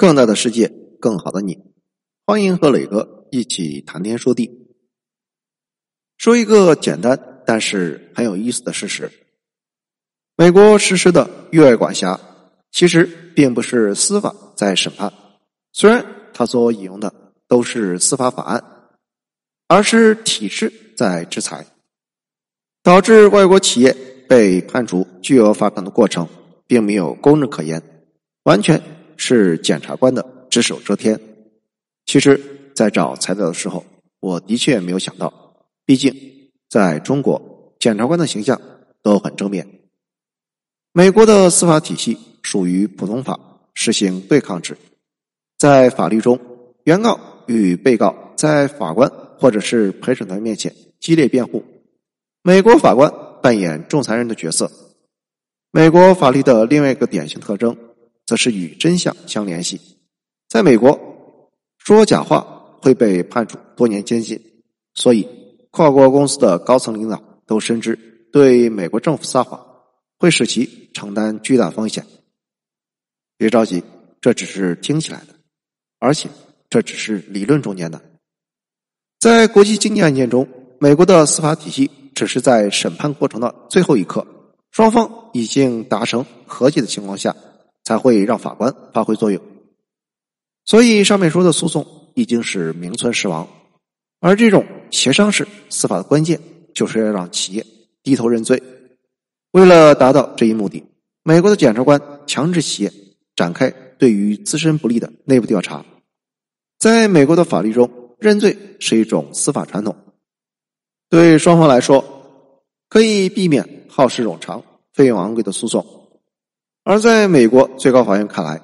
更大的世界，更好的你，欢迎和磊哥一起谈天说地。说一个简单但是很有意思的事实：美国实施的域外管辖，其实并不是司法在审判，虽然他所引用的都是司法法案，而是体制在制裁，导致外国企业被判处巨额罚款的过程，并没有公正可言，完全。是检察官的只手遮天。其实，在找材料的时候，我的确没有想到，毕竟在中国，检察官的形象都很正面。美国的司法体系属于普通法，实行对抗制。在法律中，原告与被告在法官或者是陪审团面前激烈辩护，美国法官扮演仲裁人的角色。美国法律的另外一个典型特征。则是与真相相联系。在美国，说假话会被判处多年监禁，所以跨国公司的高层领导都深知，对美国政府撒谎会使其承担巨大风险。别着急，这只是听起来的，而且这只是理论中间的。在国际经济案件中，美国的司法体系只是在审判过程的最后一刻，双方已经达成和解的情况下。才会让法官发挥作用，所以上面说的诉讼已经是名存实亡。而这种协商式司法的关键，就是要让企业低头认罪。为了达到这一目的，美国的检察官强制企业展开对于自身不利的内部调查。在美国的法律中，认罪是一种司法传统，对双方来说，可以避免耗时冗长、费用昂贵的诉讼。而在美国最高法院看来，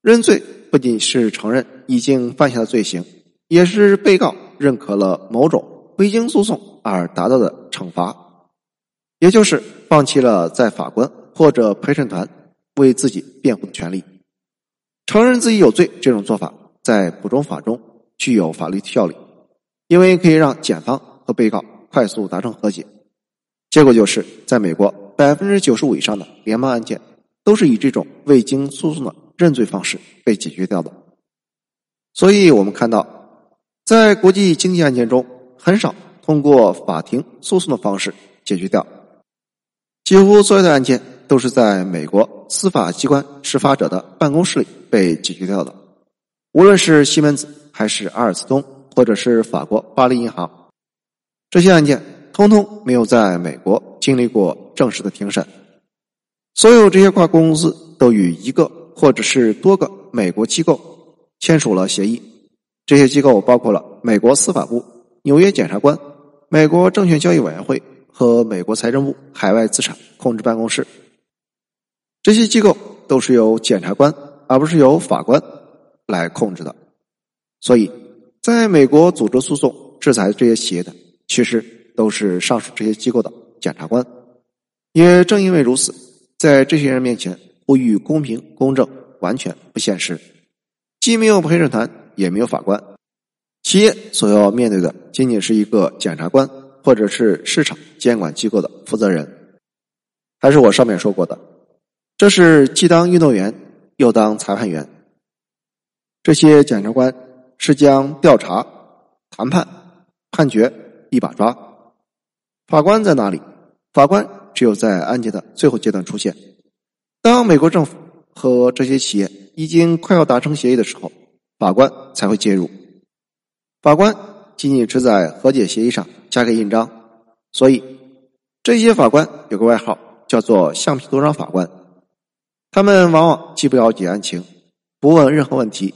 认罪不仅是承认已经犯下的罪行，也是被告认可了某种未经诉讼而达到的惩罚，也就是放弃了在法官或者陪审团为自己辩护的权利。承认自己有罪这种做法，在普通法中具有法律效力，因为可以让检方和被告快速达成和解。结果就是在美国。百分之九十五以上的联邦案件都是以这种未经诉讼的认罪方式被解决掉的，所以我们看到，在国际经济案件中，很少通过法庭诉讼的方式解决掉，几乎所有的案件都是在美国司法机关执法者的办公室里被解决掉的。无论是西门子，还是阿尔斯通，或者是法国巴黎银行，这些案件通通没有在美国。经历过正式的庭审，所有这些跨国公司都与一个或者是多个美国机构签署了协议。这些机构包括了美国司法部、纽约检察官、美国证券交易委员会和美国财政部海外资产控制办公室。这些机构都是由检察官而不是由法官来控制的。所以，在美国组织诉讼制裁这些企业的，其实都是上述这些机构的。检察官，也正因为如此，在这些人面前呼吁公平公正完全不现实，既没有陪审团，也没有法官，企业所要面对的仅仅是一个检察官或者是市场监管机构的负责人。还是我上面说过的，这是既当运动员又当裁判员。这些检察官是将调查、谈判、判决一把抓，法官在哪里？法官只有在案件的最后阶段出现。当美国政府和这些企业已经快要达成协议的时候，法官才会介入。法官仅仅是在和解协议上加个印章，所以这些法官有个外号叫做“橡皮图章法官”。他们往往既不了解案情，不问任何问题，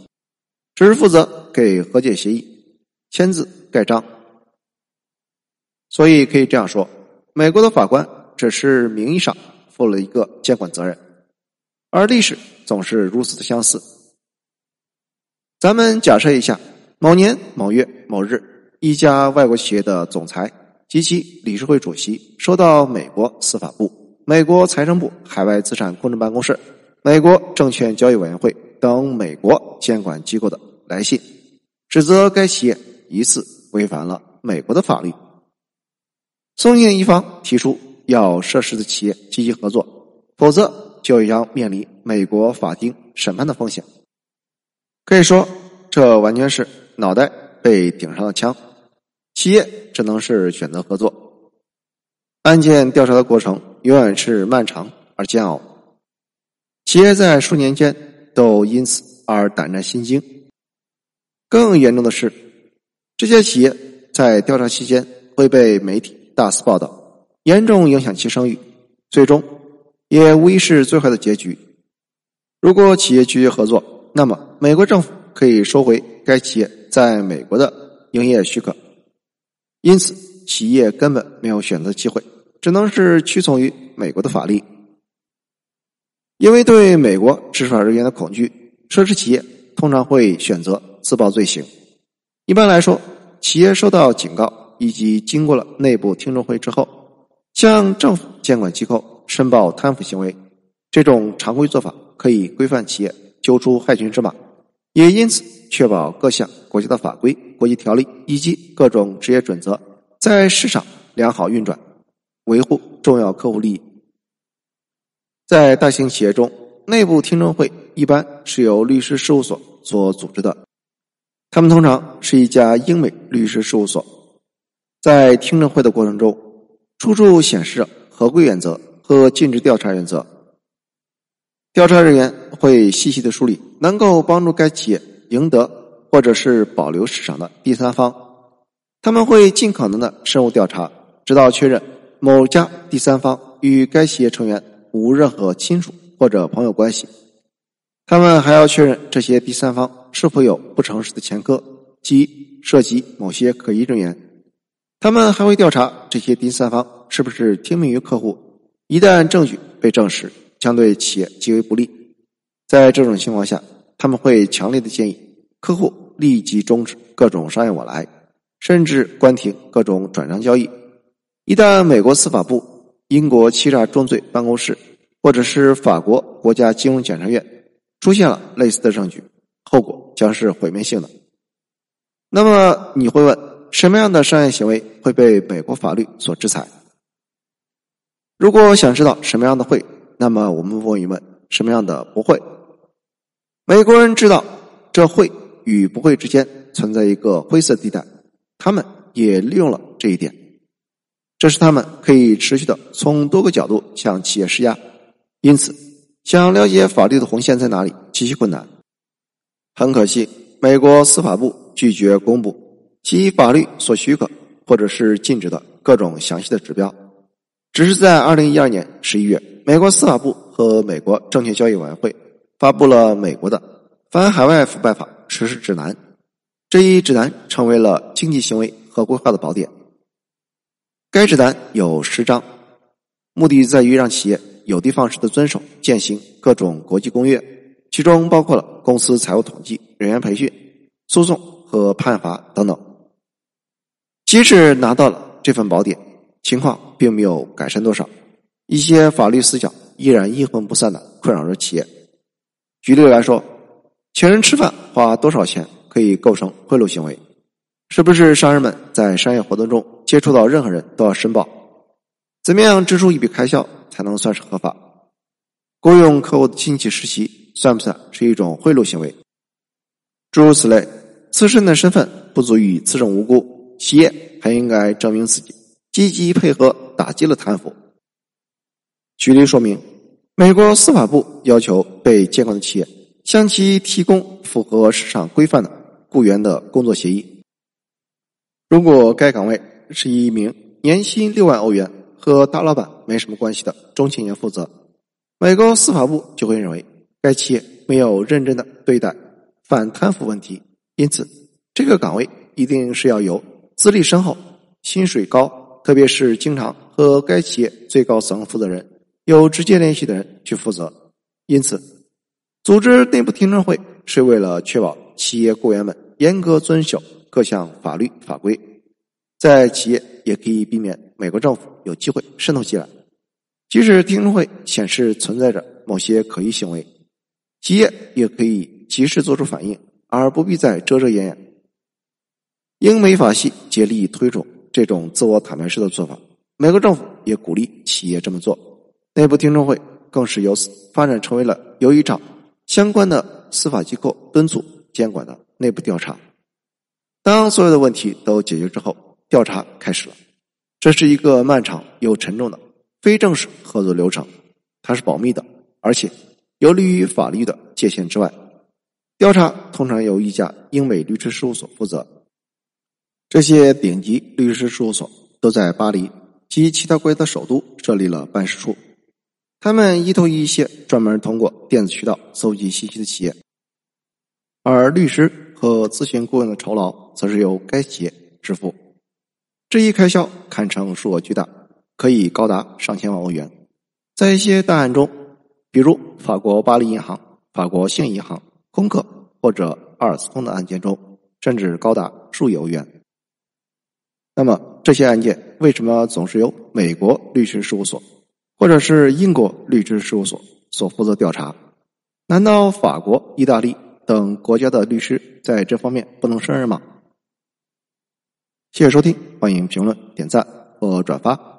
只是负责给和解协议签字盖章。所以可以这样说。美国的法官只是名义上负了一个监管责任，而历史总是如此的相似。咱们假设一下，某年某月某日，一家外国企业的总裁及其理事会主席收到美国司法部、美国财政部海外资产控制办公室、美国证券交易委员会等美国监管机构的来信，指责该企业疑似违反了美国的法律。送信一方提出要涉事的企业积极合作，否则就要面临美国法庭审判的风险。可以说，这完全是脑袋被顶上了枪，企业只能是选择合作。案件调查的过程永远是漫长而煎熬，企业在数年间都因此而胆战心惊。更严重的是，这些企业在调查期间会被媒体大肆报道，严重影响其声誉，最终也无疑是最坏的结局。如果企业拒绝合作，那么美国政府可以收回该企业在美国的营业许可，因此企业根本没有选择机会，只能是屈从于美国的法律。因为对美国执法人员的恐惧，奢侈企业通常会选择。自曝罪行，一般来说，企业收到警告以及经过了内部听证会之后，向政府监管机构申报贪腐行为，这种常规做法可以规范企业揪出害群之马，也因此确保各项国家的法规、国际条例以及各种职业准则在市场良好运转，维护重要客户利益。在大型企业中，内部听证会一般是由律师事务所所组织的。他们通常是一家英美律师事务所，在听证会的过程中，处处显示合规原则和禁止调查原则。调查人员会细细的梳理能够帮助该企业赢得或者是保留市场的第三方，他们会尽可能的深入调查，直到确认某家第三方与该企业成员无任何亲属或者朋友关系。他们还要确认这些第三方。是否有不诚实的前科，及涉及某些可疑人员？他们还会调查这些第三方是不是听命于客户。一旦证据被证实，将对企业极为不利。在这种情况下，他们会强烈的建议客户立即终止各种商业往来，甚至关停各种转账交易。一旦美国司法部、英国欺诈重罪办公室或者是法国国家金融检察院出现了类似的证据，后果将是毁灭性的。那么你会问，什么样的商业行为会被美国法律所制裁？如果想知道什么样的会，那么我们问一问，什么样的不会？美国人知道这会与不会之间存在一个灰色地带，他们也利用了这一点，这是他们可以持续的从多个角度向企业施压。因此，想了解法律的红线在哪里，极其困难。很可惜，美国司法部拒绝公布其法律所许可或者是禁止的各种详细的指标。只是在二零一二年十一月，美国司法部和美国证券交易委员会发布了美国的《反海外腐败法实施指南》，这一指南成为了经济行为合规化的宝典。该指南有十章，目的在于让企业有的放矢的遵守践行各种国际公约。其中包括了公司财务统计、人员培训、诉讼和判罚等等。即使拿到了这份宝典，情况并没有改善多少，一些法律死角依然阴魂不散的困扰着企业。举例来说，请人吃饭花多少钱可以构成贿赂行为？是不是商人们在商业活动中接触到任何人都要申报？怎么样支出一笔开销才能算是合法？雇佣客户的亲戚实习？算不算是一种贿赂行为？诸如此类，自身的身份不足以自证无辜，企业还应该证明自己积极配合打击了贪腐。举例说明，美国司法部要求被监管的企业向其提供符合市场规范的雇员的工作协议。如果该岗位是一名年薪六万欧元和大老板没什么关系的中青年负责，美国司法部就会认为。该企业没有认真的对待反贪腐问题，因此这个岗位一定是要由资历深厚、薪水高，特别是经常和该企业最高层负责人有直接联系的人去负责。因此，组织内部听证会是为了确保企业雇员们严格遵守各项法律法规，在企业也可以避免美国政府有机会渗透进来。即使听证会显示存在着某些可疑行为。企业也可以及时做出反应，而不必再遮遮掩掩。英美法系竭力推崇这种自我坦白式的做法，美国政府也鼓励企业这么做。内部听证会更是由此发展成为了由一场相关的司法机构敦促监管的内部调查。当所有的问题都解决之后，调查开始了。这是一个漫长又沉重的非正式合作流程，它是保密的，而且游离于法律的界限之外。调查通常由一家英美律师事务所负责。这些顶级律师事务所都在巴黎及其他国家的首都设立了办事处。他们依托一些专门通过电子渠道搜集信息的企业，而律师和咨询顾问的酬劳则是由该企业支付。这一开销堪称数额巨大，可以高达上千万欧元。在一些大案中，比如法国巴黎银行、法国兴银行。空客或者阿尔斯通的案件中，甚至高达数亿欧元。那么，这些案件为什么总是由美国律师事务所或者是英国律师事务所所负责调查？难道法国、意大利等国家的律师在这方面不能胜任吗？谢谢收听，欢迎评论、点赞和转发。